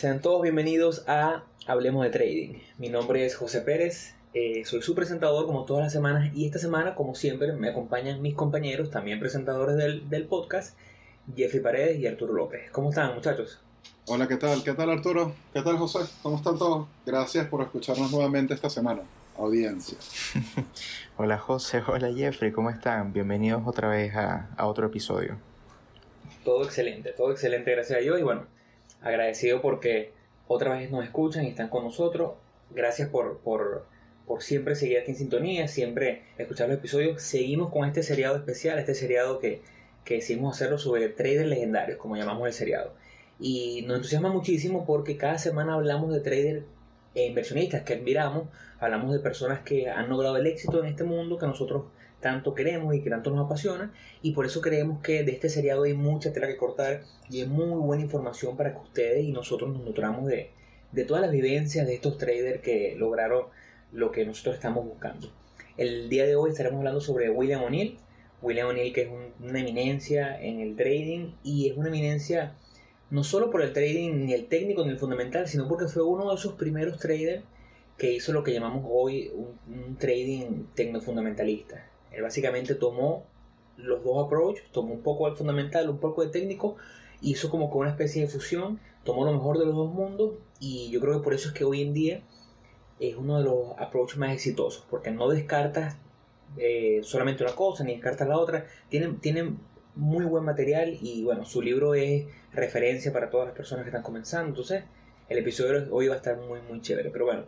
Sean todos bienvenidos a Hablemos de Trading. Mi nombre es José Pérez, eh, soy su presentador como todas las semanas y esta semana, como siempre, me acompañan mis compañeros, también presentadores del, del podcast, Jeffrey Paredes y Arturo López. ¿Cómo están muchachos? Hola, ¿qué tal? ¿Qué tal Arturo? ¿Qué tal José? ¿Cómo están todos? Gracias por escucharnos nuevamente esta semana, audiencia. hola José, hola Jeffrey, ¿cómo están? Bienvenidos otra vez a, a otro episodio. Todo excelente, todo excelente, gracias a Dios y bueno, agradecido porque otra vez nos escuchan y están con nosotros. Gracias por, por, por siempre seguir aquí en sintonía, siempre escuchar los episodios. Seguimos con este seriado especial, este seriado que, que decidimos hacerlo sobre traders legendarios, como llamamos el seriado. Y nos entusiasma muchísimo porque cada semana hablamos de traders e inversionistas que admiramos, hablamos de personas que han logrado el éxito en este mundo que nosotros tanto queremos y que tanto nos apasiona y por eso creemos que de este seriado hay mucha tela que cortar y es muy buena información para que ustedes y nosotros nos nutramos de, de todas las vivencias de estos traders que lograron lo que nosotros estamos buscando. El día de hoy estaremos hablando sobre William O'Neill. William O'Neill que es una eminencia en el trading y es una eminencia no solo por el trading ni el técnico ni el fundamental, sino porque fue uno de esos primeros traders que hizo lo que llamamos hoy un, un trading tecnofundamentalista. Él básicamente tomó los dos approaches, tomó un poco del fundamental, un poco de técnico, hizo como con una especie de fusión, tomó lo mejor de los dos mundos y yo creo que por eso es que hoy en día es uno de los approaches más exitosos, porque no descartas eh, solamente una cosa ni descartas la otra, tienen, tienen muy buen material y bueno, su libro es referencia para todas las personas que están comenzando, entonces el episodio hoy va a estar muy muy chévere, pero bueno,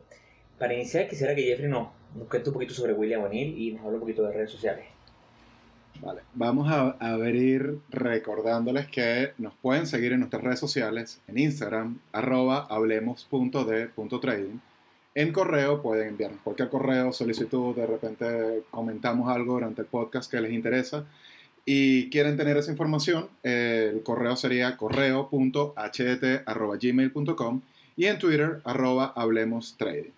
para iniciar quisiera que Jeffrey nos, nos cuente un poquito sobre William O'Neill y nos hable un poquito de redes sociales. Vale, vamos a, a venir recordándoles que nos pueden seguir en nuestras redes sociales, en Instagram, arroba hablemos.de.trading. En correo pueden enviarnos cualquier correo, solicitud, de repente comentamos algo durante el podcast que les interesa y quieren tener esa información, eh, el correo sería correo.hdt.gmail.com y en Twitter, arroba hablemos trading.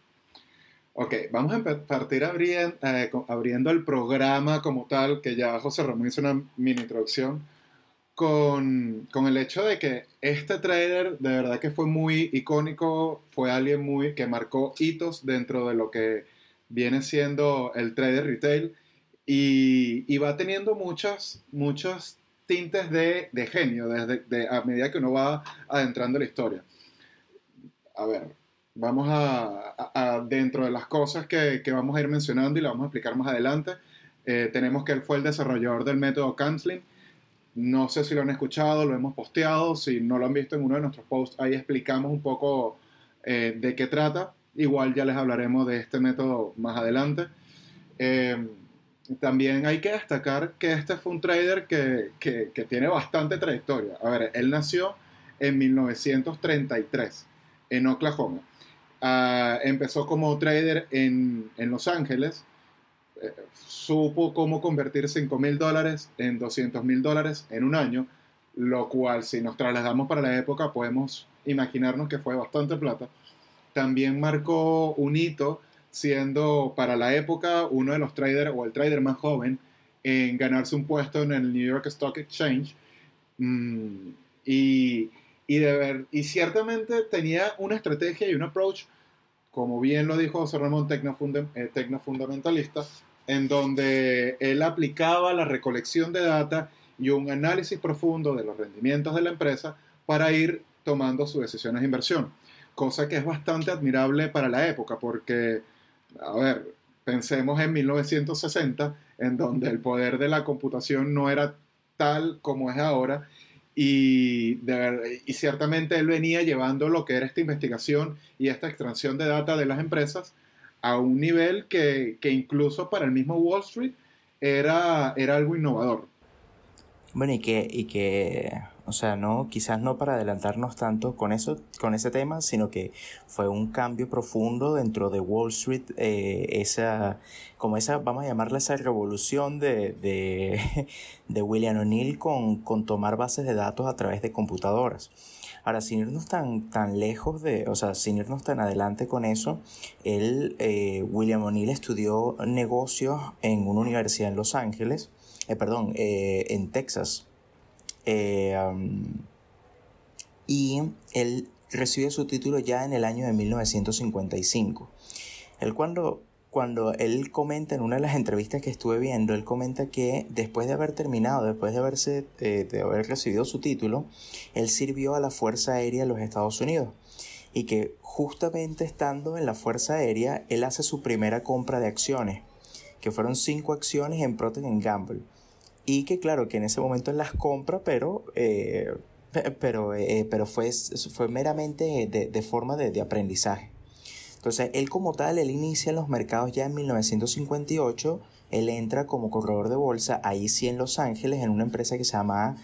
Ok, vamos a partir abriendo, eh, abriendo el programa como tal, que ya José Ramón hizo una mini introducción, con, con, el hecho de que este trader de verdad que fue muy icónico, fue alguien muy que marcó hitos dentro de lo que viene siendo el trader retail y, y va teniendo muchas, muchos tintes de, de genio desde, de, a medida que uno va adentrando la historia. A ver, vamos a, dentro de las cosas que, que, vamos a ir mencionando y lo vamos a explicar más adelante, eh, tenemos que él fue el desarrollador del método Canceling. No sé si lo han escuchado, lo hemos posteado, si no lo han visto en uno de nuestros posts, ahí explicamos un poco eh, de qué trata. Igual ya les hablaremos de este método más adelante. Eh, también hay que destacar que este fue un trader que, que, que tiene bastante trayectoria. A ver, él nació en 1933 en Oklahoma. Uh, empezó como trader en, en Los Ángeles, eh, supo cómo convertir 5 mil dólares en 200 mil dólares en un año, lo cual si nos trasladamos para la época podemos imaginarnos que fue bastante plata. También marcó un hito siendo para la época uno de los traders o el trader más joven en ganarse un puesto en el New York Stock Exchange. Mm, y, y, de ver, y ciertamente tenía una estrategia y un approach como bien lo dijo José Ramón, eh, tecnofundamentalista, en donde él aplicaba la recolección de data y un análisis profundo de los rendimientos de la empresa para ir tomando sus decisiones de inversión. Cosa que es bastante admirable para la época, porque, a ver, pensemos en 1960, en donde el poder de la computación no era tal como es ahora y, ciertamente él venía llevando lo que era esta investigación y esta extracción de data de las empresas a un nivel que, que incluso para el mismo Wall Street era, era algo innovador. Bueno, y que, y que o sea, no, quizás no para adelantarnos tanto con eso, con ese tema, sino que fue un cambio profundo dentro de Wall Street, eh, esa, como esa, vamos a llamarla esa revolución de, de, de William O'Neill con, con tomar bases de datos a través de computadoras. Ahora, sin irnos tan, tan lejos de, o sea, sin irnos tan adelante con eso, él, eh, William O'Neill estudió negocios en una universidad en Los Ángeles, eh, perdón, eh, en Texas. Eh, y él recibe su título ya en el año de 1955. Él cuando, cuando él comenta en una de las entrevistas que estuve viendo, él comenta que después de haber terminado, después de, haberse, eh, de haber recibido su título, él sirvió a la Fuerza Aérea de los Estados Unidos y que justamente estando en la Fuerza Aérea, él hace su primera compra de acciones, que fueron cinco acciones en Procter Gamble. Y que claro, que en ese momento él las compra, pero, eh, pero, eh, pero fue, fue meramente de, de forma de, de, aprendizaje. Entonces, él como tal, él inicia en los mercados ya en 1958, él entra como corredor de bolsa, ahí sí en Los Ángeles, en una empresa que se llama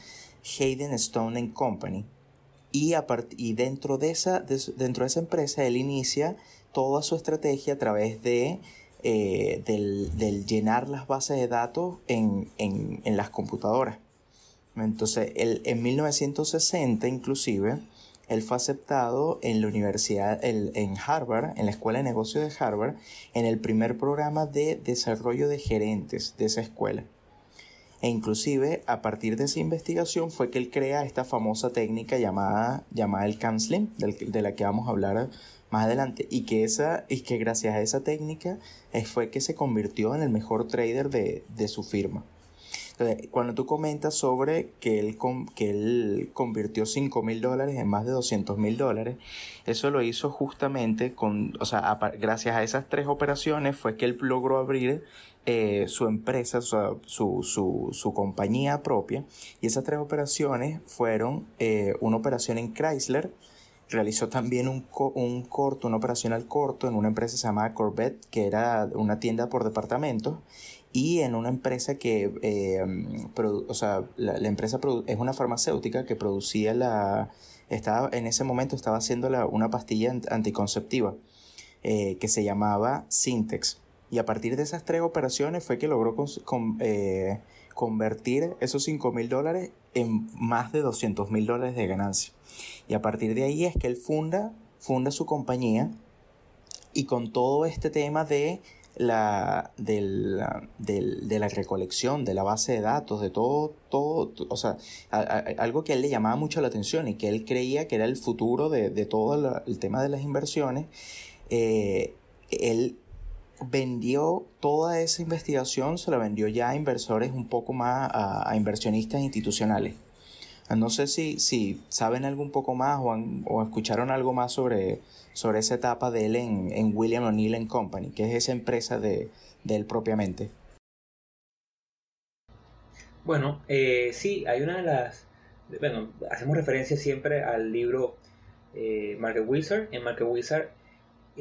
Hayden Stone Company y, y dentro, de esa, dentro de esa empresa él inicia toda su estrategia a través de eh, del, llenar las bases de datos en, las computadoras. Entonces, en 1960 inclusive, él fue aceptado en la universidad, en Harvard, en la Escuela de Negocios de Harvard, en el primer programa de desarrollo de gerentes de esa escuela. E inclusive a partir de esa investigación fue que él crea esta famosa técnica llamada, llamada el CAMSLIM, de la que vamos a hablar más adelante, y que, esa, y que gracias a esa técnica fue que se convirtió en el mejor trader de, de su firma. Entonces, cuando tú comentas sobre que él, que él convirtió 5 mil dólares en más de 200 mil dólares, eso lo hizo justamente con, o sea, gracias a esas tres operaciones fue que él logró abrir eh, su empresa, su, su, su, compañía propia. Y esas tres operaciones fueron eh, una operación en Chrysler, realizó también un, un, corto, una operación al corto en una empresa llamada Corvette, que era una tienda por departamentos, y en una empresa que, eh, o sea, la, empresa es una farmacéutica que producía la, estaba, en ese momento estaba haciendo la, una pastilla anticonceptiva que se llamaba Syntex. Y a partir de esas tres operaciones fue que logró eh, convertir esos 5 mil dólares en más de 200 mil dólares de ganancia. Y a partir de ahí es que él funda, funda su compañía y con todo este tema de la, de la recolección, de la base de datos, de todo, todo, o sea, algo que a él le llamaba mucho la atención y que él creía que era el futuro de, todo el tema de las inversiones, eh, él vendió toda esa investigación, se la vendió ya a inversores un poco más, a, inversionistas institucionales. No sé si, si saben algo un poco más o, o escucharon algo más sobre, sobre esa etapa de él en, en William O'Neill Company, que es esa empresa de, de él propiamente. Bueno, eh, sí, hay una de las... Bueno, hacemos referencia siempre al libro eh, Market Wizard. En Market Wizard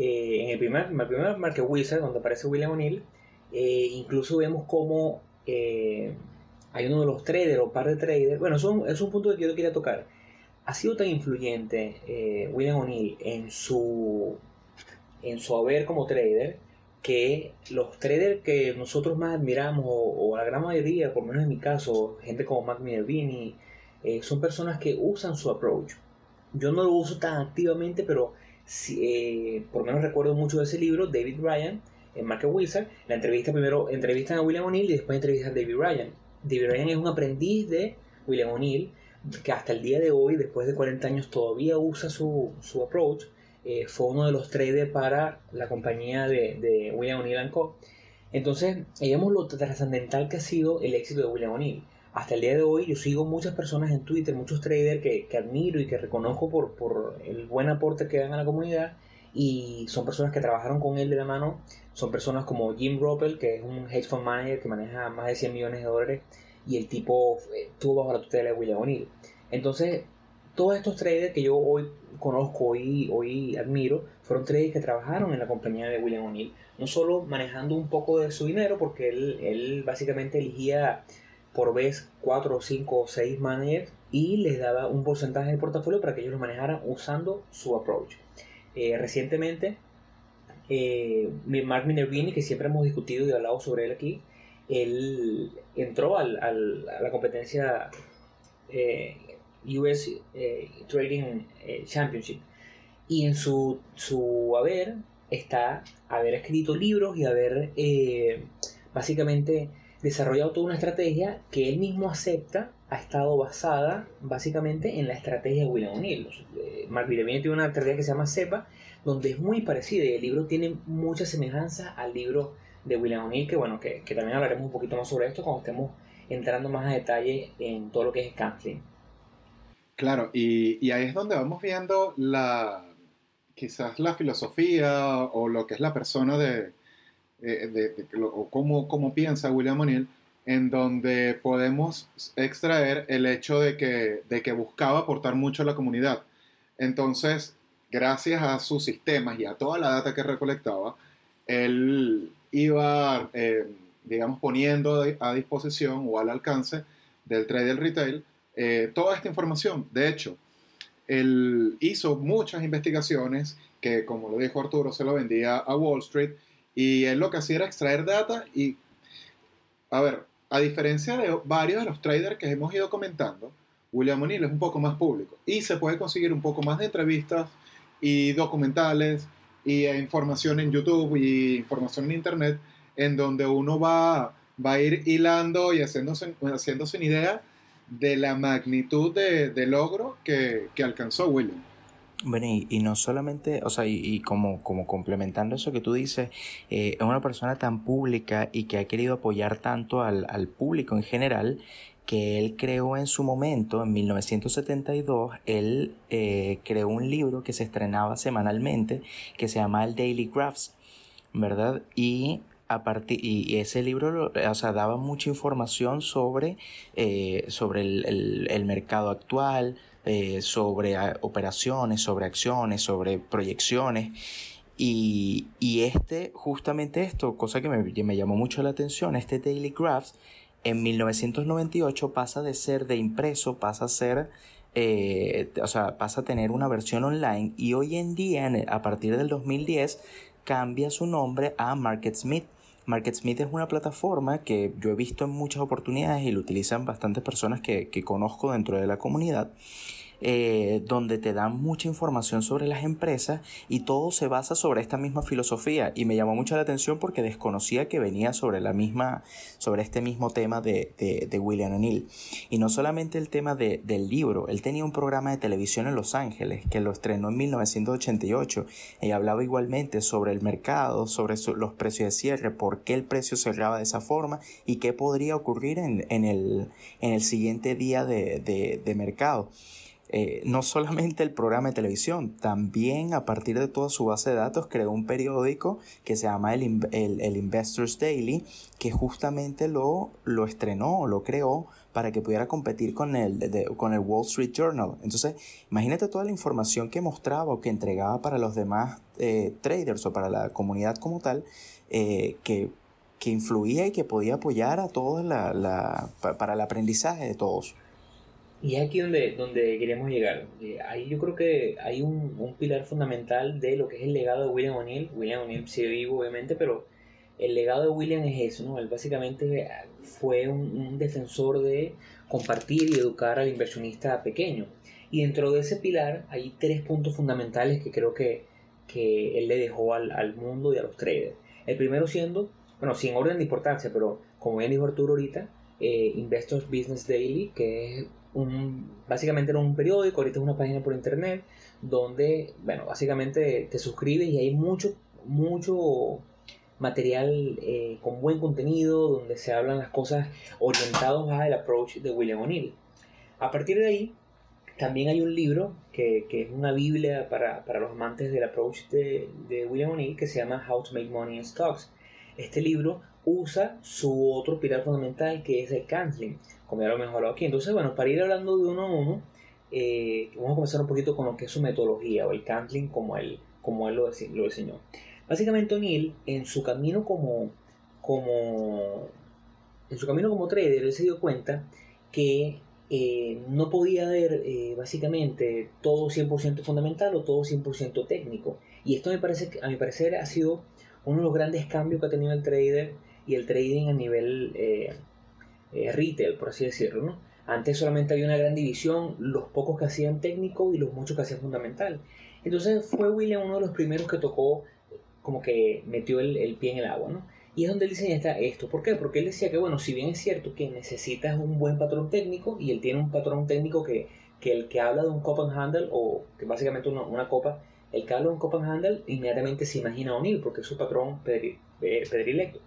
eh, en el primer, el primer Wizard, donde aparece William O'Neill, eh, incluso vemos cómo eh, hay uno de los traders o par de traders. Bueno, es un punto que yo quería tocar. Ha sido tan influyente William O'Neill en su, en su haber como trader que los traders que nosotros más admiramos, o, la gran mayoría, por lo menos en mi caso, gente como Mac Minervini, son personas que usan su approach. Yo no lo uso tan activamente, pero eh, por menos recuerdo mucho de ese libro, David Ryan, en Market Wizard. La entrevista primero entrevistan a William O'Neill y después entrevistan a David Ryan. David Ryan es un aprendiz de William O'Neill que hasta el día de hoy, después de 40 años, todavía usa su, su approach. Eh, fue uno de los traders para la compañía de, de William O'Neill Co. Entonces, veíamos lo trascendental que ha sido el éxito de William O'Neill hasta el día de hoy yo sigo muchas personas en Twitter, muchos traders que, que admiro y que reconozco por, por, el buen aporte que dan a la comunidad y son personas que trabajaron con él de la mano, son personas como Jim Roppel, que es un hedge fund manager que maneja más de 100 millones de dólares y el tipo eh, estuvo bajo la tutela de William O'Neill. Entonces, todos estos traders que yo hoy conozco y hoy admiro fueron traders que trabajaron en la compañía de William O'Neill, no solo manejando un poco de su dinero, porque él, él básicamente elegía por vez 4, 5 o 6 managers y les daba un porcentaje de portafolio para que ellos lo manejaran usando su approach. Eh, recientemente, eh, Mark Minervini, que siempre hemos discutido y hablado sobre él aquí, él entró al, al, a la competencia eh, US eh, Trading Championship y en su, su haber está haber escrito libros y haber básicamente desarrollado toda una estrategia que él mismo acepta ha estado basada básicamente en la estrategia de William O'Neill. Mark Villamil tiene una estrategia que se llama CEPA, donde es muy parecida y el libro tiene mucha semejanza al libro de William O'Neill, que bueno, que, que, también hablaremos un poquito más sobre esto cuando estemos entrando más a detalle en todo lo que es Counseling. Claro, y, y ahí es donde vamos viendo la quizás la filosofía o lo que es la persona de, eh, de, o cómo, cómo, piensa William O'Neill, en donde podemos extraer el hecho de que, de que buscaba aportar mucho a la comunidad. Entonces, gracias a sus sistemas y a toda la data que recolectaba, él iba, eh, digamos, poniendo a disposición o al alcance del trader retail eh, toda esta información. De hecho, él hizo muchas investigaciones que, como lo dijo Arturo, se lo vendía a Wall Street y él lo que hacía era extraer data y, a ver, a diferencia de varios de los traders que hemos ido comentando, William O'Neill es un poco más público y se puede conseguir un poco más de entrevistas y documentales y información en YouTube y información en Internet en donde uno va, va a ir hilando y haciéndose, haciéndose una idea de la magnitud de, de logro que, que alcanzó William. Bueno, y, no solamente, o sea, y, como, como complementando eso que tú dices, eh, es una persona tan pública y que ha querido apoyar tanto al, al público en general, que él creó en su momento, en 1972, él eh, creó un libro que se estrenaba semanalmente, que se llama el Daily Graphs, ¿verdad? Y a partir, y ese libro o sea, daba mucha información sobre, eh, sobre el, el mercado actual, eh, sobre operaciones, sobre acciones, sobre proyecciones. Y, y, este, justamente esto, cosa que me, me, llamó mucho la atención, este Daily Graphs, en 1998 pasa de ser de impreso, pasa a ser, eh, o sea, pasa a tener una versión online y hoy en día, a partir del 2010, cambia su nombre a MarketSmith. MarketSmith es una plataforma que yo he visto en muchas oportunidades y lo utilizan bastantes personas que, que conozco dentro de la comunidad eh, donde te dan mucha información sobre las empresas y todo se basa sobre esta misma filosofía. Y me llamó mucho la atención porque desconocía que venía sobre la misma sobre este mismo tema de, de, William O'Neill. Y no solamente el tema de, del libro él tenía un programa de televisión en Los Ángeles que lo estrenó en 1988 y hablaba igualmente sobre el mercado sobre los precios de cierre por qué el precio cerraba de esa forma y qué podría ocurrir en, en, el, en el siguiente día de, de mercado eh, no solamente el programa de televisión, también a partir de toda su base de datos creó un periódico que se llama el, el, Investors Daily, que justamente lo, lo estrenó, lo creó para que pudiera competir con el, con el Wall Street Journal. Entonces, imagínate toda la información que mostraba o que entregaba para los demás eh, traders o para la comunidad como tal, eh, que, que influía y que podía apoyar a todos la, la, para el aprendizaje de todos. Y es aquí donde, donde queremos llegar. Eh, ahí yo creo que hay un, un, pilar fundamental de lo que es el legado de William O'Neill. William O'Neill sigue vivo, obviamente, pero el legado de William es eso, ¿no? Él básicamente fue un, un, defensor de compartir y educar al inversionista pequeño. Y dentro de ese pilar hay tres puntos fundamentales que creo que, que él le dejó al, al mundo y a los traders. El primero siendo, bueno, sin orden de importancia, pero como bien dijo Arturo ahorita, eh, Investors Business Daily, que es un, básicamente era un periódico, ahorita es una página por internet, donde, bueno, básicamente te suscribes y hay mucho, mucho material eh, con buen contenido, donde se hablan las cosas orientados al approach de William O'Neill. A partir de ahí, también hay un libro que, que es una biblia para, para, los amantes del approach de, de William O'Neill que se llama How to Make Money in Stocks. Este libro usa su otro pilar fundamental que es el canceling como ya lo hemos hablado aquí. Entonces, bueno, para ir hablando de uno a uno, eh, vamos a comenzar un poquito con lo que es su metodología o el canceling como él, como él lo, lo diseñó. Básicamente O'Neill, en su camino como, como, en su camino como trader, él se dio cuenta que eh, no podía haber eh, básicamente todo 100% fundamental o todo 100% técnico. Y esto me parece, a mi parecer ha sido uno de los grandes cambios que ha tenido el trader y el trading a nivel eh, retail, por así decirlo. ¿no? Antes solamente había una gran división, los pocos que hacían técnico y los muchos que hacían fundamental. Entonces fue William uno de los primeros que tocó, como que metió el, pie en el agua. ¿no? Y es donde él diseña esto. ¿Por qué? Porque él decía que, bueno, si bien es cierto que necesitas un buen patrón técnico, y él tiene un patrón técnico que, que el que habla de un cup and handle, o que básicamente una, una copa, el que habla de un cup and handle inmediatamente se imagina a O'Neill, porque es su patrón eh, predilecto.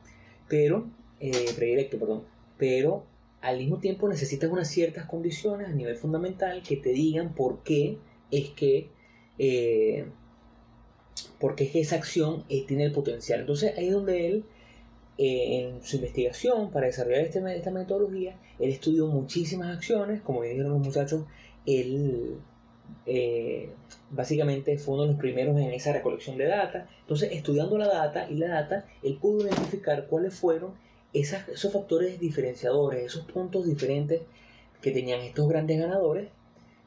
Pero, eh, predilecto, perdón. Pero al mismo tiempo necesitas unas ciertas condiciones a nivel fundamental que te digan por qué es que eh, porque es que esa acción eh, tiene el potencial. Entonces ahí es donde él, eh, en su investigación para desarrollar este, esta metodología, él estudió muchísimas acciones, como dijeron los muchachos, él básicamente fue uno de los primeros en esa recolección de data. Entonces, estudiando la data y la data, él pudo identificar cuáles fueron esos factores diferenciadores, esos puntos diferentes que tenían estos grandes ganadores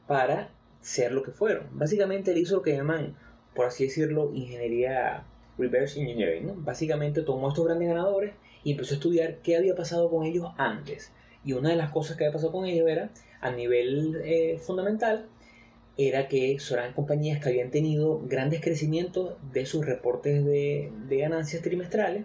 para ser lo que fueron. Básicamente él hizo lo que llaman, por así decirlo, ingeniería reverse engineering. Básicamente tomó estos grandes ganadores y empezó a estudiar qué había pasado con ellos antes. Y una de las cosas que había pasado con ellos era, a nivel eh, fundamental, era que eran compañías que habían tenido grandes crecimientos de sus reportes de, de ganancias trimestrales.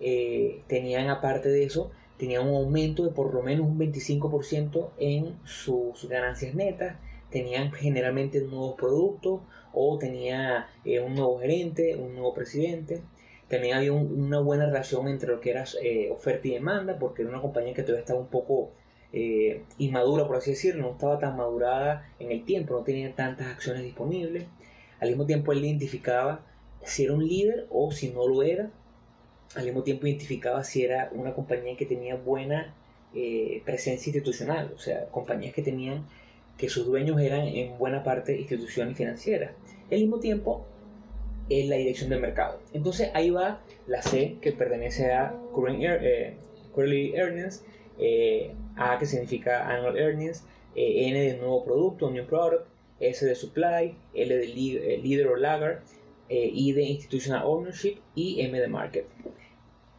Eh, tenían aparte de eso, tenían un aumento de por lo menos un 25% en sus ganancias netas tenían generalmente nuevos productos o tenía eh, un nuevo gerente, un nuevo presidente. También había una buena relación entre lo que era eh, oferta y demanda, porque era una compañía que todavía estaba un poco eh, inmadura, por así decirlo, no estaba tan madurada en el tiempo, no tenía tantas acciones disponibles. Al mismo tiempo él identificaba si era un líder o si no lo era. Al mismo tiempo identificaba si era una compañía que tenía buena presencia institucional, o sea, compañías que tenían que sus dueños eran en buena parte instituciones financieras. Al mismo tiempo, en la dirección del mercado. Entonces ahí va la C que pertenece a Current eh, Quarterly Earnings, eh, A que significa Annual Earnings, eh, N de nuevo producto, New Product, S de Supply, L de Leader o Lager, I de Institutional Ownership y M de Market.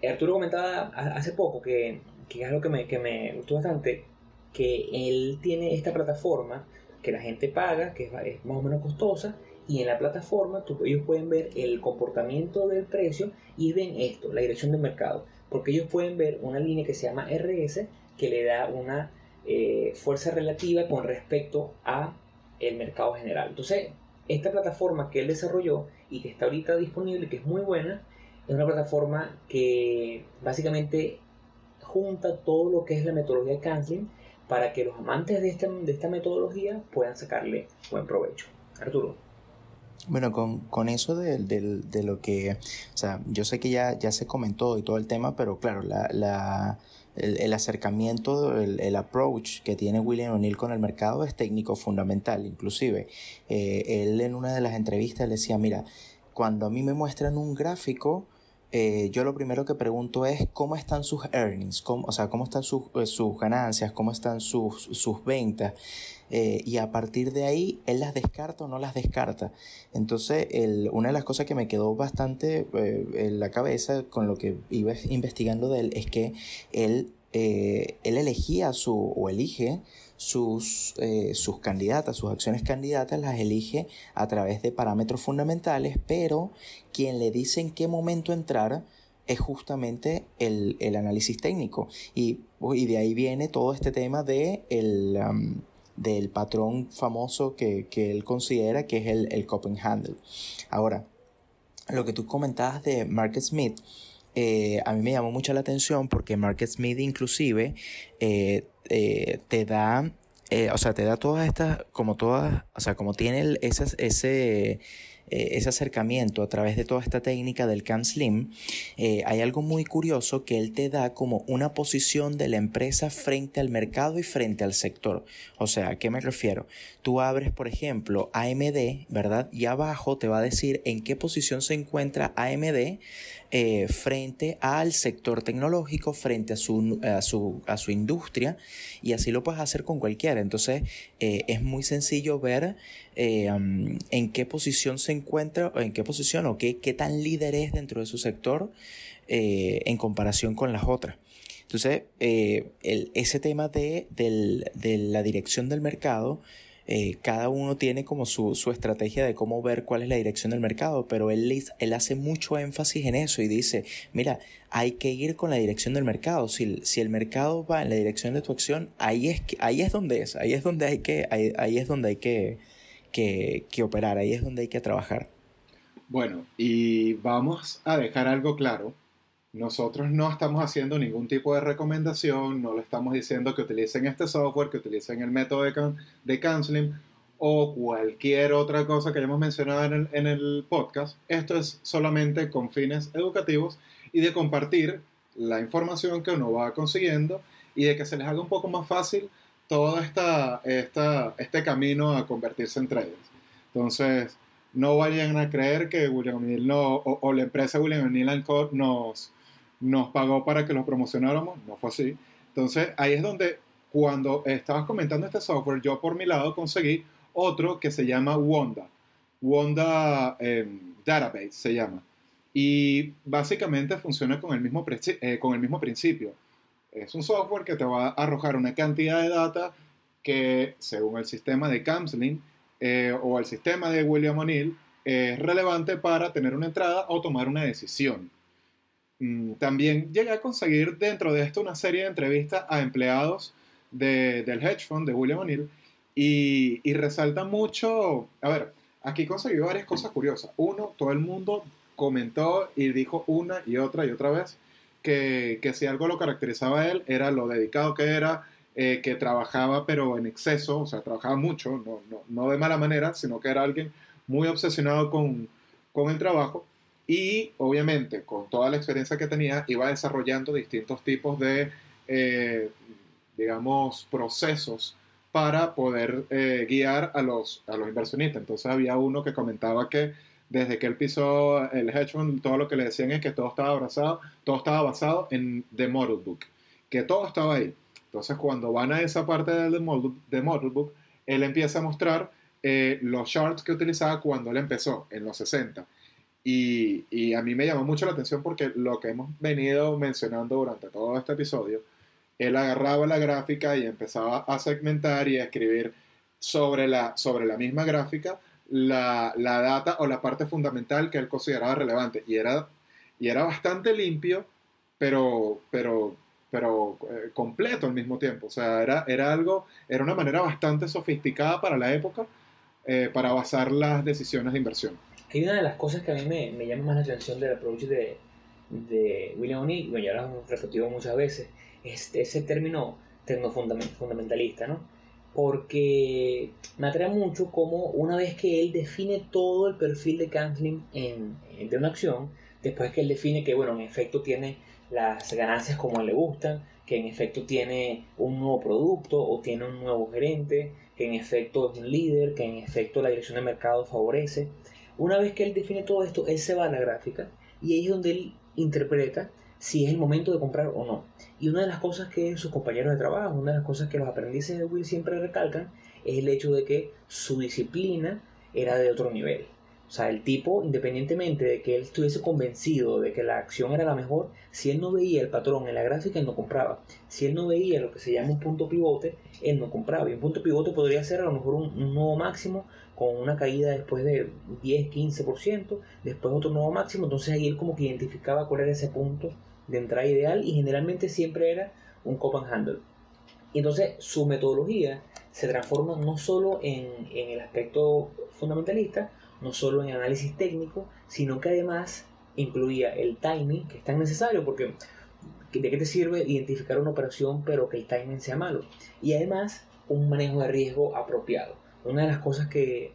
Arturo comentaba hace poco que, que es algo que me, que me gustó bastante, que él tiene esta plataforma que la gente paga, que es, más o menos costosa, y en la plataforma ellos pueden ver el comportamiento del precio y ven esto, la dirección del mercado, porque ellos pueden ver una línea que se llama RS que le da una eh, fuerza relativa con respecto a el mercado general. Entonces, esta plataforma que él desarrolló y que está ahorita disponible, que es muy buena, es una plataforma que básicamente junta todo lo que es la metodología de canceling para que los amantes de, de esta metodología puedan sacarle buen provecho. Arturo. Bueno, con, con eso de, de, lo que, o sea, yo sé que ya, ya se comentó y todo el tema, pero claro, la, la, el, acercamiento, el, el, approach que tiene William O'Neill con el mercado es técnico fundamental. Inclusive, eh, él en una de las entrevistas le decía, mira, cuando a mí me muestran un gráfico, eh, yo lo primero que pregunto es cómo están sus earnings, o sea, cómo están sus, eh, sus ganancias, cómo están sus, sus ventas. Eh, y a partir de ahí, él las descarta o no las descarta. Entonces, el, una de las cosas que me quedó bastante en la cabeza con lo que iba investigando de él es que él, él elegía su, o elige sus, eh, sus candidatas, sus acciones candidatas, las elige a través de parámetros fundamentales, pero quien le dice en qué momento entrar es justamente el, análisis técnico. Y, y, de ahí viene todo este tema de el, del patrón famoso que, él considera que es el, el Handle. Ahora, lo que tú comentabas de Market Smith, eh, a mí me llamó mucho la atención porque Market Smith inclusive eh, eh, te da, o sea, te da todas estas, como todas, o sea, como tiene ese, ese eh, ese acercamiento a través de toda esta técnica del CAM Slim, eh, hay algo muy curioso que él te da como una posición de la empresa frente al mercado y frente al sector. O sea, ¿a qué me refiero? Tú abres, por ejemplo, AMD, ¿verdad? Y abajo te va a decir en qué posición se encuentra AMD eh, frente al sector tecnológico, frente a su, a su, a su industria, y así lo puedes hacer con cualquiera. Entonces, es muy sencillo ver en qué posición se encuentra, o en qué posición o qué, qué tan líder es dentro de su sector eh, en comparación con las otras. Entonces, eh, ese tema de, la dirección del mercado eh, cada uno tiene como su, su, estrategia de cómo ver cuál es la dirección del mercado, pero él, él hace mucho énfasis en eso y dice, mira, hay que ir con la dirección del mercado. Si, si el mercado va en la dirección de tu acción, ahí es, ahí es donde es, ahí es donde hay que, ahí, ahí es donde hay que, que, que operar, ahí es donde hay que trabajar. Bueno, y vamos a dejar algo claro. Nosotros no estamos haciendo ningún tipo de recomendación, no le estamos diciendo que utilicen este software, que utilicen el método de, can de counseling o cualquier otra cosa que hayamos mencionado en el, en el podcast. Esto es solamente con fines educativos y de compartir la información que uno va consiguiendo y de que se les haga un poco más fácil todo esta, este camino a convertirse en traders. Entonces, no vayan a creer que William O'Neill o, la empresa William O'Neill Co. nos, nos pagó para que los promocionáramos. No fue así. Entonces, ahí es donde, cuando estabas comentando este software, yo por mi lado conseguí otro que se llama Wanda. Wanda em, Database se llama. Y básicamente funciona con el, mismo eh, con el mismo principio. Es un software que te va a arrojar una cantidad de data que, según el sistema de counseling, eh, o el sistema de William O'Neill es relevante para tener una entrada o tomar una decisión. Mm, también llegué a conseguir dentro de esto una serie de entrevistas a empleados del hedge fund de William O'Neill y, y, resalta mucho, a ver, aquí conseguí varias cosas curiosas. Uno, todo el mundo comentó y dijo una y otra y otra vez que, si algo lo caracterizaba a él era lo dedicado que era, eh, que trabajaba pero en exceso, o sea, trabajaba mucho, no, no, no, de mala manera, sino que era alguien muy obsesionado con, con el trabajo y obviamente con toda la experiencia que tenía iba desarrollando distintos tipos de, eh, digamos, procesos para poder eh, guiar a los, a los inversionistas. Entonces había uno que comentaba que desde que él pisó el hedge fund, todo lo que le decían es que todo estaba abrazado, todo estaba basado en The Model Book, que todo estaba ahí. Entonces, cuando van a esa parte del model, de model book, él empieza a mostrar eh, los charts que utilizaba cuando él empezó, en los 60. Y, y, a mí me llamó mucho la atención porque lo que hemos venido mencionando durante todo este episodio, él agarraba la gráfica y empezaba a segmentar y a escribir sobre la, sobre la misma gráfica la, la data o la parte fundamental que él consideraba relevante. Y era, y era bastante limpio, pero, pero pero eh, completo al mismo tiempo. O sea, era, era algo, era una manera bastante sofisticada para la época eh, para basar las decisiones de inversión. Hay una de las cosas que a mí me, me llama más la atención del approach de, de William O'Neill, bueno, ya lo hemos repetido muchas veces, es ese término tecnofundamentalista, ¿no? Porque me atrae mucho como una vez que él define todo el perfil de Kantlin en, de una acción, después que él define que, bueno, en efecto tiene las ganancias como le gustan, que en efecto tiene un nuevo producto o tiene un nuevo gerente, que en efecto es un líder, que en efecto la dirección de mercado favorece. Una vez que él define todo esto, él se va a la gráfica y ahí es donde él interpreta si es el momento de comprar o no. Y una de las cosas que sus compañeros de trabajo, una de las cosas que los aprendices de Will siempre recalcan, es el hecho de que su disciplina era de otro nivel. O sea, el tipo, independientemente de que él estuviese convencido de que la acción era la mejor, si él no veía el patrón en la gráfica, él no compraba. Si él no veía lo que se llama un punto pivote, él no compraba. Y un punto pivote podría ser a lo mejor un, nuevo máximo con una caída después de 10, 15%, después otro nuevo máximo. Entonces ahí él como que identificaba cuál era ese punto de entrada ideal y generalmente siempre era un cop and handle. Y entonces su metodología se transforma no solo en, en el aspecto fundamentalista, no solo en análisis técnico, sino que además incluía el timing, que es tan necesario porque ¿de qué te sirve identificar una operación pero que el timing sea malo? Y además un manejo de riesgo apropiado. Una de las cosas que,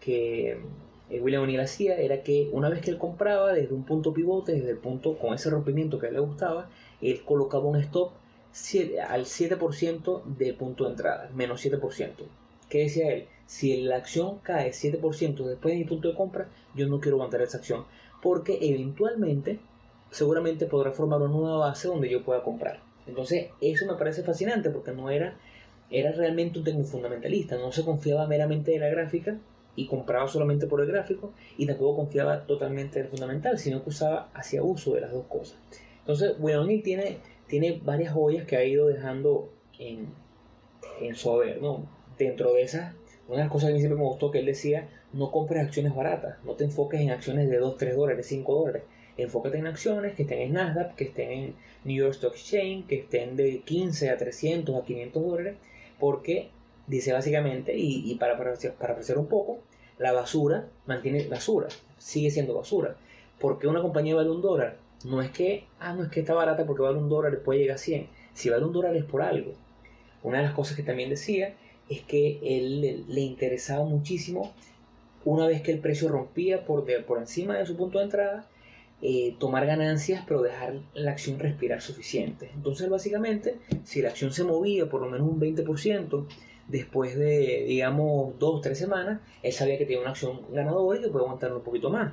que eh, William O'Neill hacía era que una vez que él compraba desde un punto pivote, desde el punto con ese rompimiento que a él le gustaba, él colocaba un stop al 7% del punto de entrada, menos 7%. ¿Qué decía él? Si la acción cae 7% después de mi punto de compra, yo no quiero aguantar esa acción. Porque eventualmente, seguramente podrá formar una nueva base donde yo pueda comprar. Entonces, eso me parece fascinante porque no era, era realmente un técnico fundamentalista. No se confiaba meramente en la gráfica y compraba solamente por el gráfico y tampoco confiaba totalmente en el fundamental, sino que usaba, hacía uso de las dos cosas. Entonces, O'Neill tiene, tiene varias joyas que ha ido dejando en, en su haber, ¿no? Dentro de esas una de las cosas que a mí siempre me gustó que él decía, no compres acciones baratas, no te enfoques en acciones de 2, 3 dólares, 5 dólares. Enfócate en acciones que estén en Nasdaq, que estén en New York Stock Exchange, que estén de 15 a 300 a 500 dólares, porque dice básicamente, y, para, para, para un poco, la basura mantiene basura, sigue siendo basura. Porque una compañía vale un dólar, no es que, ah, no es que está barata porque vale un dólar puede llegar a 100. Si vale un dólar es por algo. Una de las cosas que también decía es que él le, interesaba muchísimo, una vez que el precio rompía por, por encima de su punto de entrada, eh, tomar ganancias pero dejar la acción respirar suficiente. Entonces básicamente, si la acción se movía por lo menos un 20%, después de, digamos, dos o tres semanas, él sabía que tenía una acción ganadora y que puede aguantar un poquito más.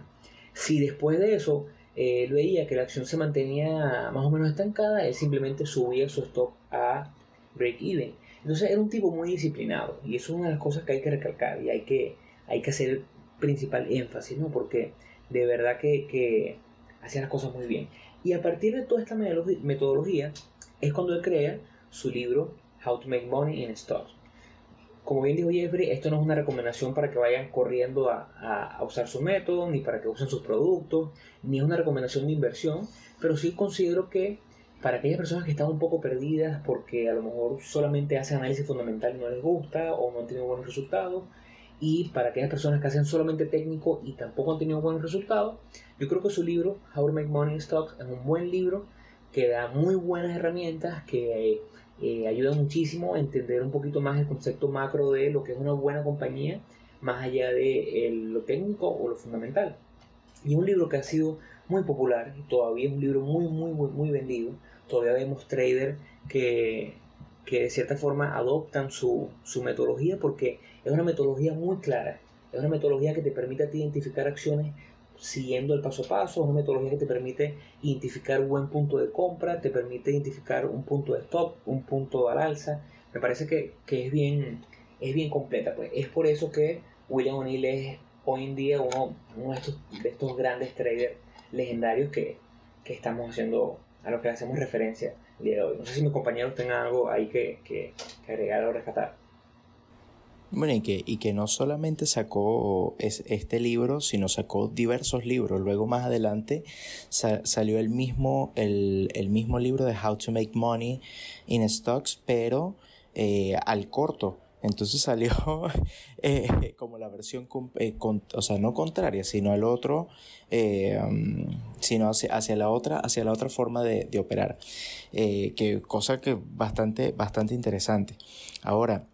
Si después de eso él veía que la acción se mantenía más o menos estancada, él simplemente subía su stock a break-even. Entonces era un tipo muy disciplinado y eso es una de las cosas que hay que recalcar y hay que, hay que hacer el principal énfasis, ¿no? Porque de verdad que, que hacía las cosas muy bien. Y a partir de toda esta metodología es cuando él crea su libro How to Make Money in Stocks. Como bien dijo Jeffrey, esto no es una recomendación para que vayan corriendo a, a, usar su método, ni para que usen sus productos, ni es una recomendación de inversión, pero sí considero que para aquellas personas que están un poco perdidas porque a lo mejor solamente hacen análisis fundamental y no les gusta o no han tenido buenos resultados, y para aquellas personas que hacen solamente técnico y tampoco han tenido buenos resultados, yo creo que su libro, How to Make Money in Stocks, es un buen libro que da muy buenas herramientas, que eh, ayuda muchísimo a entender un poquito más el concepto macro de lo que es una buena compañía, más allá de lo técnico o lo fundamental. Y un libro que ha sido muy popular, todavía es un libro muy, muy, muy, muy vendido, todavía vemos traders que, que de cierta forma adoptan su, su, metodología porque es una metodología muy clara, es una metodología que te permite identificar acciones siguiendo el paso a paso, una metodología que te permite identificar un buen punto de compra, te permite identificar un punto de stop, un punto al alza, me parece que, que es, bien, es bien completa, pues es por eso que William O'Neill es hoy en día uno, uno de, estos, de estos grandes traders legendarios que, que estamos haciendo a lo que hacemos referencia el día de hoy. No sé si mis compañeros tengan algo ahí que, que, agregar o rescatar. Bueno, y que, y que no solamente sacó este libro, sino sacó diversos libros. Luego más adelante salió el mismo, el, el, mismo libro de How to Make Money in Stocks, pero eh, al corto. Entonces salió eh, como la versión, eh, o sea, no contraria, sino al otro, eh, sino hacia, hacia, la otra, hacia la otra forma de, de operar. que cosa que bastante, bastante interesante. Ahora,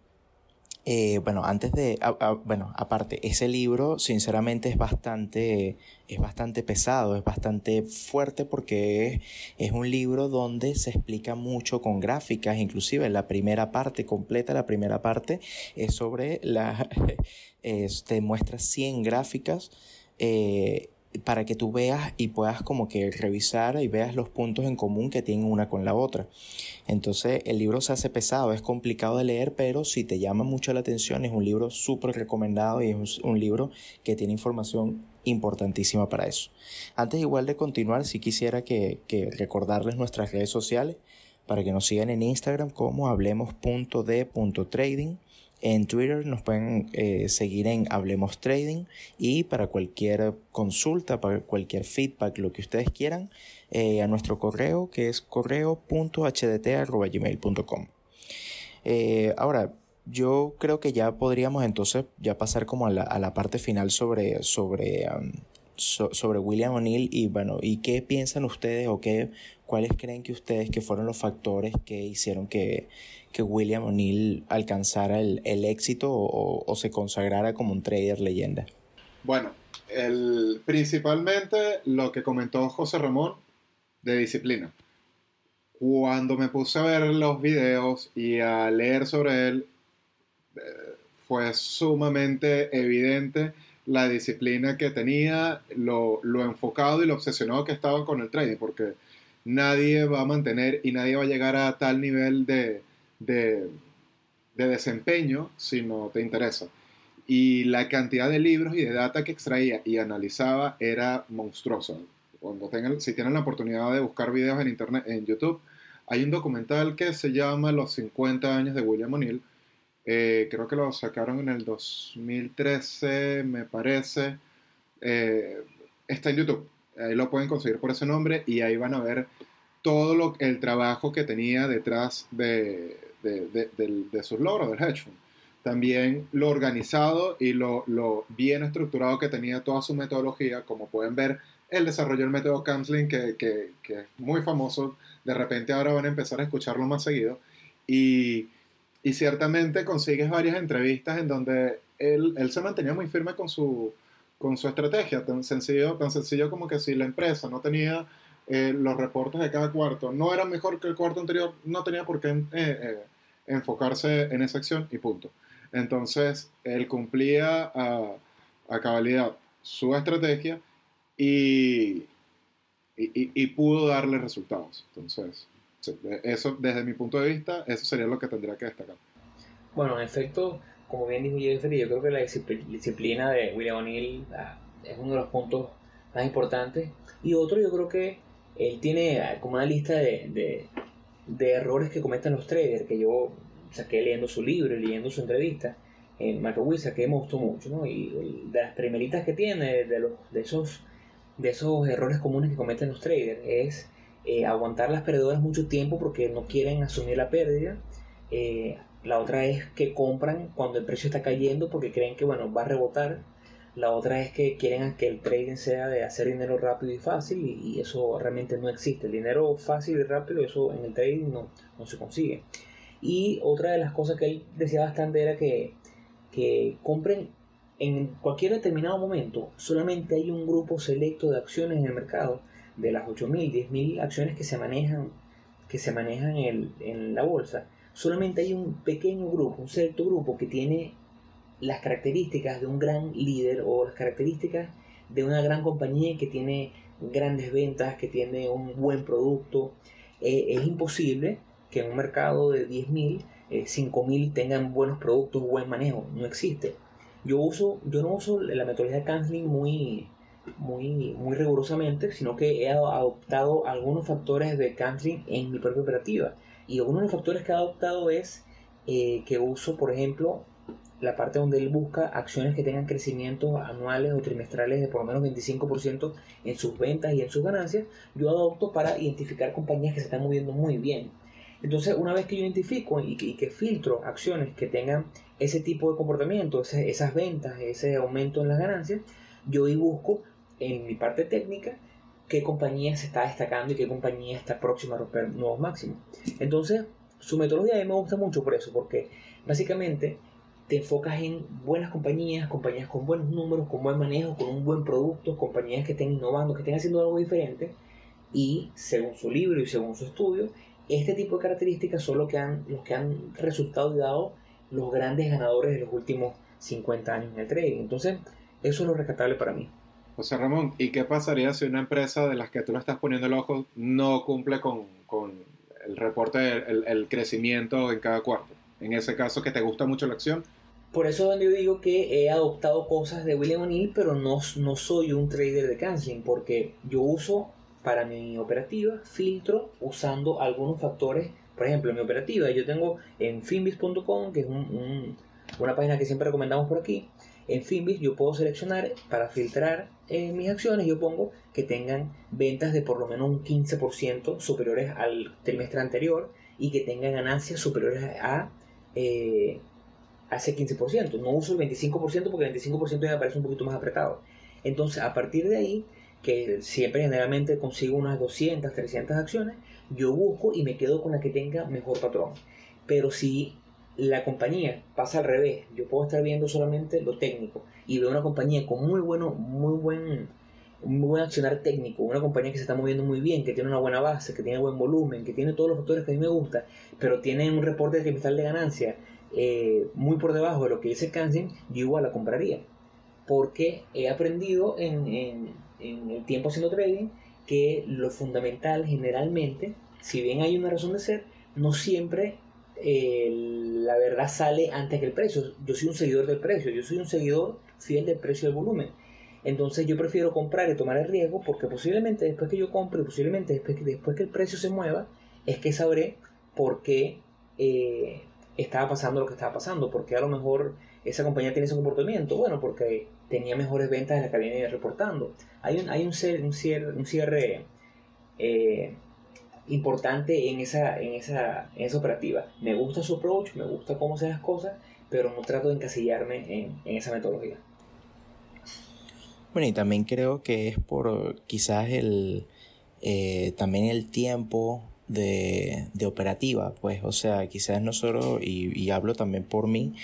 eh, bueno, antes de, bueno, aparte, ese libro sinceramente es bastante, es bastante pesado, es bastante fuerte porque es, un libro donde se explica mucho con gráficas, inclusive la primera parte completa, la primera parte es sobre la, te muestra 100 gráficas eh, para que tú veas y puedas como que revisar y veas los puntos en común que tienen una con la otra. Entonces el libro se hace pesado, es complicado de leer, pero si te llama mucho la atención es un libro súper recomendado y es un libro que tiene información importantísima para eso. Antes igual de continuar, si quisiera que, que recordarles nuestras redes sociales para que nos sigan en Instagram como hablemos.d.trading en Twitter nos pueden eh, seguir en Hablemos Trading y para cualquier consulta, para cualquier feedback, lo que ustedes quieran, eh, a nuestro correo que es correo.hdt.gmail.com. Eh, ahora, yo creo que ya podríamos entonces ya pasar como a la, a la parte final sobre, sobre, sobre William O'Neill y bueno, ¿y qué piensan ustedes o qué, cuáles creen que ustedes que fueron los factores que hicieron que que William O'Neill alcanzara el, éxito o, se consagrara como un trader leyenda? Bueno, el, principalmente lo que comentó José Ramón de disciplina. Cuando me puse a ver los videos y a leer sobre él, eh, fue sumamente evidente la disciplina que tenía, lo, lo, enfocado y lo obsesionado que estaba con el trading, porque nadie va a mantener y nadie va a llegar a tal nivel de, de, desempeño si no te interesa. Y la cantidad de libros y de data que extraía y analizaba era monstruosa. Cuando tengan, si tienen la oportunidad de buscar videos en internet, en YouTube, hay un documental que se llama Los 50 años de William O'Neill Eh, creo que lo sacaron en el 2013, me parece. Eh, está en YouTube. Ahí lo pueden conseguir por ese nombre y ahí van a ver todo lo, el trabajo que tenía detrás de, de, sus logros del hedge fund. También lo organizado y lo, lo, bien estructurado que tenía toda su metodología, como pueden ver, él desarrolló el método counseling que, que, que, es muy famoso, de repente ahora van a empezar a escucharlo más seguido y, y ciertamente consigues varias entrevistas en donde él, él, se mantenía muy firme con su, con su estrategia, tan sencillo, tan sencillo como que si la empresa no tenía eh, los reportes de cada cuarto no eran mejor que el cuarto anterior, no tenía por qué eh, eh, enfocarse en esa acción y punto. Entonces, él cumplía a, a cabalidad su estrategia y, y, pudo darle resultados. Entonces, eso desde mi punto de vista, eso sería lo que tendría que destacar. Bueno, en efecto, como bien dijo Jeffrey, yo creo que la disciplina de William O'Neill ah, es uno de los puntos más importantes. Y otro, yo creo que él tiene como una lista de, de, errores que cometen los traders, que yo saqué leyendo su libro y leyendo su entrevista en Marco Wilson, que me gustó mucho, ¿no? Y de las primeritas que tiene, de, los, de, esos, de esos errores comunes que cometen los traders, es eh, aguantar las perdedoras mucho tiempo porque no quieren asumir la pérdida. Eh, la otra es que compran cuando el precio está cayendo porque creen que bueno, va a rebotar la otra es que quieren que el trading sea de hacer dinero rápido y fácil y, eso realmente no existe. El dinero fácil y rápido, eso en el trading no, no se consigue. Y otra de las cosas que él decía bastante era que, que compren en cualquier determinado momento. Solamente hay un grupo selecto de acciones en el mercado, de las 8.000, 10.000 acciones que se manejan, que se manejan en, en la bolsa. Solamente hay un pequeño grupo, un selecto grupo que tiene las características de un gran líder o las características de una gran compañía que tiene grandes ventas, que tiene un buen producto. Eh, es imposible que en un mercado de 10.000, eh, 5.000 tengan buenos productos, buen manejo. No existe. Yo, uso, yo no uso la metodología de canceling muy, muy, muy rigurosamente, sino que he adoptado algunos factores de canceling en mi propia operativa. Y uno de los factores que he adoptado es eh, que uso, por ejemplo, la parte donde él busca acciones que tengan crecimientos anuales o trimestrales de por lo menos 25% en sus ventas y en sus ganancias, yo adopto para identificar compañías que se están moviendo muy bien. Entonces, una vez que yo identifico y que, filtro acciones que tengan ese tipo de comportamiento, esas ventas, ese aumento en las ganancias, yo ahí busco en mi parte técnica qué compañía se está destacando y qué compañía está próxima a romper nuevos máximos. Entonces, su metodología a mí me gusta mucho por eso, porque básicamente te enfocas en buenas compañías, compañías con buenos números, con buen manejo, con un buen producto, compañías que estén innovando, que estén haciendo algo diferente y según su libro y según su estudio, este tipo de características son los que han, los que han resultado y dado los grandes ganadores de los últimos 50 años en el trading. Entonces, eso es lo rescatable para mí. José Ramón, ¿y qué pasaría si una empresa de las que tú le estás poniendo el ojo no cumple con, el reporte, el, el crecimiento en cada cuarto? En ese caso, que te gusta mucho la acción, por eso yo digo que he adoptado cosas de William O'Neill, pero no, no soy un trader de canceling, porque yo uso para mi operativa filtro usando algunos factores. Por ejemplo, en mi operativa yo tengo en finbis.com, que es una página que siempre recomendamos por aquí. En Finbis yo puedo seleccionar para filtrar eh, mis acciones, yo pongo que tengan ventas de por lo menos un 15% superiores al trimestre anterior y que tengan ganancias superiores a eh, hace 15%. No uso el 25% porque el 25% me parece un poquito más apretado. Entonces, a partir de ahí, que siempre generalmente consigo unas 200, 300 acciones, yo busco y me quedo con la que tenga mejor patrón. Pero si la compañía pasa al revés, yo puedo estar viendo solamente lo técnico y veo una compañía con muy bueno, muy buen, muy buen accionar técnico, una compañía que se está moviendo muy bien, que tiene una buena base, que tiene buen volumen, que tiene todos los factores que a mí me gustan, pero tiene un reporte trimestral de ganancia eh, muy por debajo de lo que dice el yo igual la compraría. Porque he aprendido en, el tiempo haciendo trading que lo fundamental generalmente, si bien hay una razón de ser, no siempre eh, la verdad sale antes que el precio. Yo soy un seguidor del precio, yo soy un seguidor fiel del precio del volumen. Entonces yo prefiero comprar y tomar el riesgo porque posiblemente después que yo compre, posiblemente después que, después que el precio se mueva, es que sabré por qué eh, estaba pasando lo que estaba pasando, porque a lo mejor esa compañía tiene ese comportamiento, bueno, porque tenía mejores ventas de las que habían reportando. Hay un, hay un, cierre, un cierre, un cierre eh, importante en esa, en, esa, en esa operativa. Me gusta su approach, me gusta cómo hacen las cosas, pero no trato de encasillarme en, en esa metodología. Bueno, y también creo que es por quizás el eh, también el tiempo de, de, operativa, pues, o sea, quizás nosotros, y, y hablo también por mí,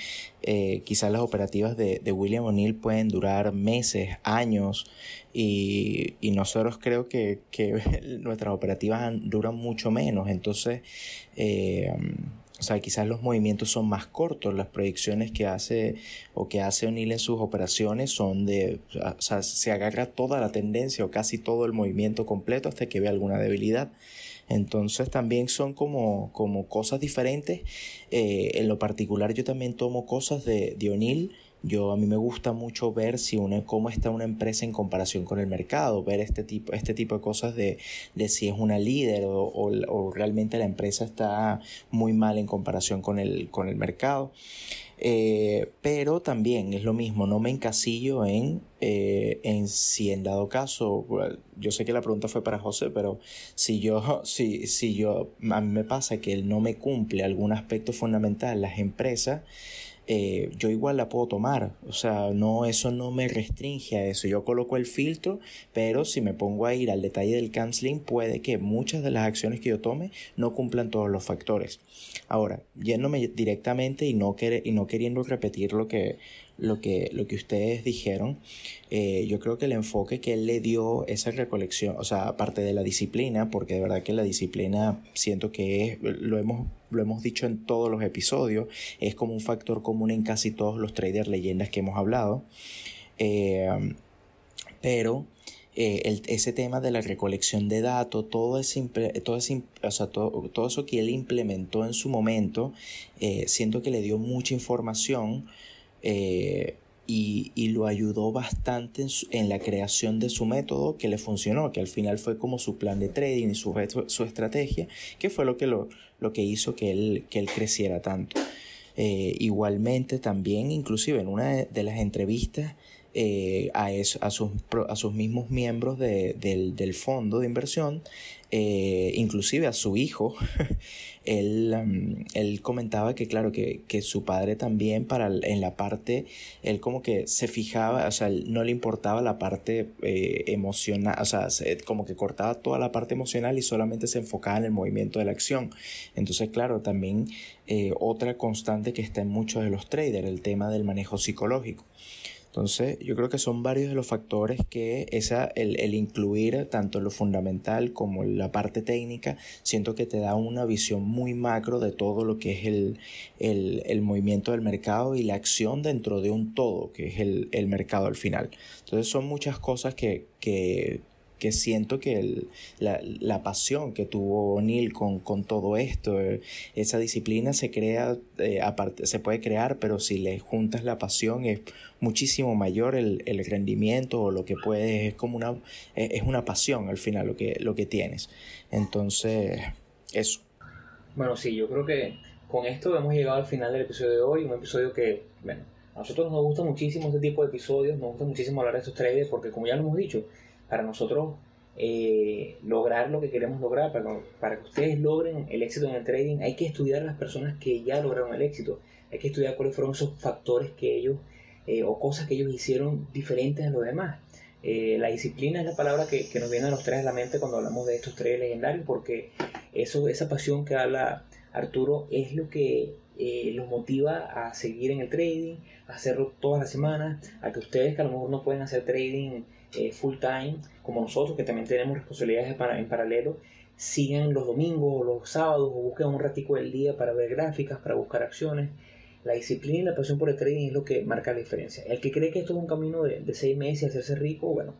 eh, quizás las operativas de, de William O'Neill pueden durar meses, años, y, y nosotros creo que, que nuestras operativas duran mucho menos, entonces, eh, o sea, quizás los movimientos son más cortos, las proyecciones que hace o que hace O'Neill en sus operaciones son de, o sea, se agarra toda la tendencia o casi todo el movimiento completo hasta que ve alguna debilidad. Entonces también son como, como cosas diferentes. Eh, en lo particular yo también tomo cosas de, de O'Neill yo a mí me gusta mucho ver si una, cómo está una empresa en comparación con el mercado, ver este tipo, este tipo de cosas de, de si es una líder o, o, realmente la empresa está muy mal en comparación con el, con el mercado. Eh, pero también es lo mismo, no me encasillo en, eh, en si en dado caso, yo sé que la pregunta fue para José, pero si yo, si, si yo, a mí me pasa que él no me cumple algún aspecto fundamental, las empresas, eh, yo igual la puedo tomar. O sea, no, eso no me restringe a eso. Yo coloco el filtro, pero si me pongo a ir al detalle del canceling, puede que muchas de las acciones que yo tome no cumplan todos los factores. Ahora, yéndome directamente y no, y no queriendo repetir lo que, lo que, lo que ustedes dijeron, eh, yo creo que el enfoque que él le dio esa recolección, o sea, aparte de la disciplina, porque de verdad que la disciplina siento que es, lo hemos, lo hemos dicho en todos los episodios, es como un factor común en casi todos los traders leyendas que hemos hablado. Eh, pero eh, ese tema de la recolección de datos, todo, ese, todo, ese, o sea, todo, todo, eso que él implementó en su momento, siento que le dio mucha información eh, y, y, lo ayudó bastante en, en, la creación de su método que le funcionó, que al final fue como su plan de trading y su, su estrategia, que fue lo que, lo, lo que hizo que él, que él creciera tanto. Eh, igualmente también, inclusive en una de las entrevistas, eh, a, sus, mismos miembros de, del, fondo de inversión, eh, inclusive a su hijo, él, um, él, comentaba que claro, que, que, su padre también para en la parte, él como que se fijaba, o sea, no le importaba la parte eh, emocional, o sea, como que cortaba toda la parte emocional y solamente se enfocaba en el movimiento de la acción. Entonces, claro, también otra constante que está en muchos de los traders, el tema del manejo psicológico. Entonces, yo creo que son varios de los factores que esa, el, el, incluir tanto lo fundamental como la parte técnica, siento que te da una visión muy macro de todo lo que es el, el, el movimiento del mercado y la acción dentro de un todo, que es el, mercado al final. Entonces, son muchas cosas que, que que siento que el, la, la, pasión que tuvo O'Neill con, con, todo esto, eh, esa disciplina se crea, eh, aparte, se puede crear, pero si le juntas la pasión es muchísimo mayor el, el rendimiento o lo que puedes, es como una, es una pasión al final lo que, lo que tienes. Entonces, eso. Bueno, sí, yo creo que con esto hemos llegado al final del episodio de hoy, un episodio que, bueno, a nosotros nos gusta muchísimo este tipo de episodios, nos gusta muchísimo hablar de estos traders porque como ya lo hemos dicho, para nosotros eh, lograr lo que queremos lograr, para, para, que ustedes logren el éxito en el trading, hay que estudiar a las personas que ya lograron el éxito, hay que estudiar cuáles fueron esos factores que ellos eh, o cosas que ellos hicieron diferentes a los demás. Eh, la disciplina es la palabra que, que, nos viene a los tres a la mente cuando hablamos de estos tres legendarios, porque eso, esa pasión que habla Arturo es lo que eh, los motiva a seguir en el trading, a hacerlo todas las semanas, a que ustedes que a lo mejor no pueden hacer trading eh, full time, como nosotros, que también tenemos responsabilidades en paralelo, sigan los domingos o los sábados o busquen un ratico del día para ver gráficas, para buscar acciones. La disciplina y la pasión por el trading es lo que marca la diferencia. El que cree que esto es un camino de, de seis meses y hacerse rico, bueno,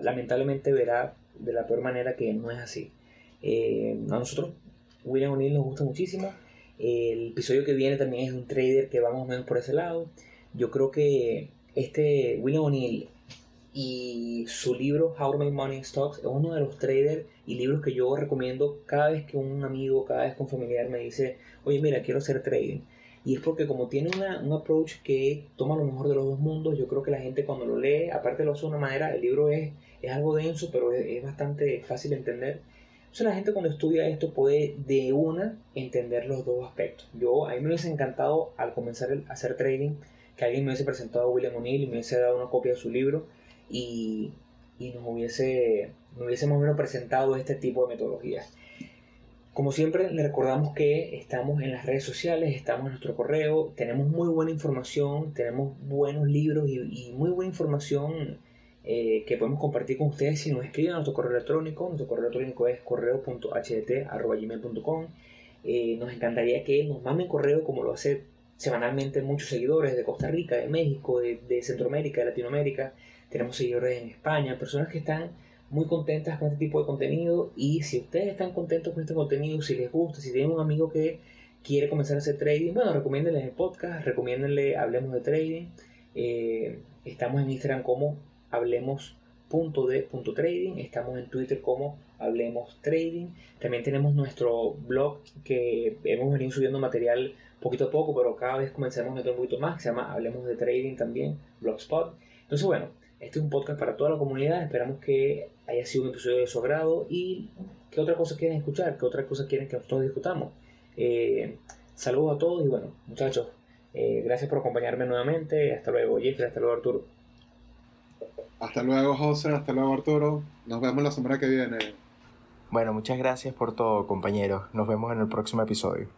lamentablemente verá de la peor manera que no es así. Eh, a nosotros, William O'Neill nos gusta muchísimo. El episodio que viene también es un trader que vamos menos por ese lado. Yo creo que este William O'Neill y su libro How to Make Money in Stocks es uno de los traders y libros que yo recomiendo cada vez que un amigo, cada vez que un familiar me dice, oye mira, quiero hacer trading. Y es porque como tiene una, un approach que toma lo mejor de los dos mundos, yo creo que la gente cuando lo lee, aparte lo hace de una manera, el libro es, es algo denso, pero es, bastante fácil de entender. Entonces la gente cuando estudia esto puede de una entender los dos aspectos. Yo, a mí me hubiese encantado al comenzar a hacer trading que alguien me hubiese presentado a William O'Neill y me hubiese dado una copia de su libro y, y nos hubiese, nos hubiese más o menos presentado este tipo de metodologías. Como siempre, le recordamos que estamos en las redes sociales, estamos en nuestro correo, tenemos muy buena información, tenemos buenos libros y, muy buena información eh, que podemos compartir con ustedes si nos escriben a nuestro correo electrónico. Nuestro correo electrónico es correo.hdt.gmail.com. Eh, nos encantaría que nos manden correo como lo hace semanalmente muchos seguidores de Costa Rica, de México, de, de Centroamérica, de Latinoamérica. Tenemos seguidores en España, personas que están muy contentas con este tipo de contenido y si ustedes están contentos con este contenido, si les gusta, si tienen un amigo que quiere comenzar a hacer trading, bueno, recomiéndenle el podcast, recomiéndenle Hablemos de Trading. Eh, estamos en Instagram como hablemos.de.trading, estamos en Twitter como Hablemos Trading. También tenemos nuestro blog que hemos venido subiendo material poquito a poco, pero cada vez comenzamos a meter un poquito más, que se llama Hablemos de Trading también, Blogspot. Entonces, bueno, este es un podcast para toda la comunidad. Esperamos que haya sido un episodio de su agrado. ¿Y qué otra cosa quieren escuchar? ¿Qué otra cosa quieren que nosotros discutamos? Eh, saludos a todos y bueno, muchachos, eh, gracias por acompañarme nuevamente. Hasta luego, Jeffrey. Hasta luego, Arturo. Hasta luego, José. Hasta luego, Arturo. Nos vemos la semana que viene. Bueno, muchas gracias por todo, compañeros. Nos vemos en el próximo episodio.